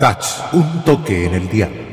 Touch, un toque en el dial.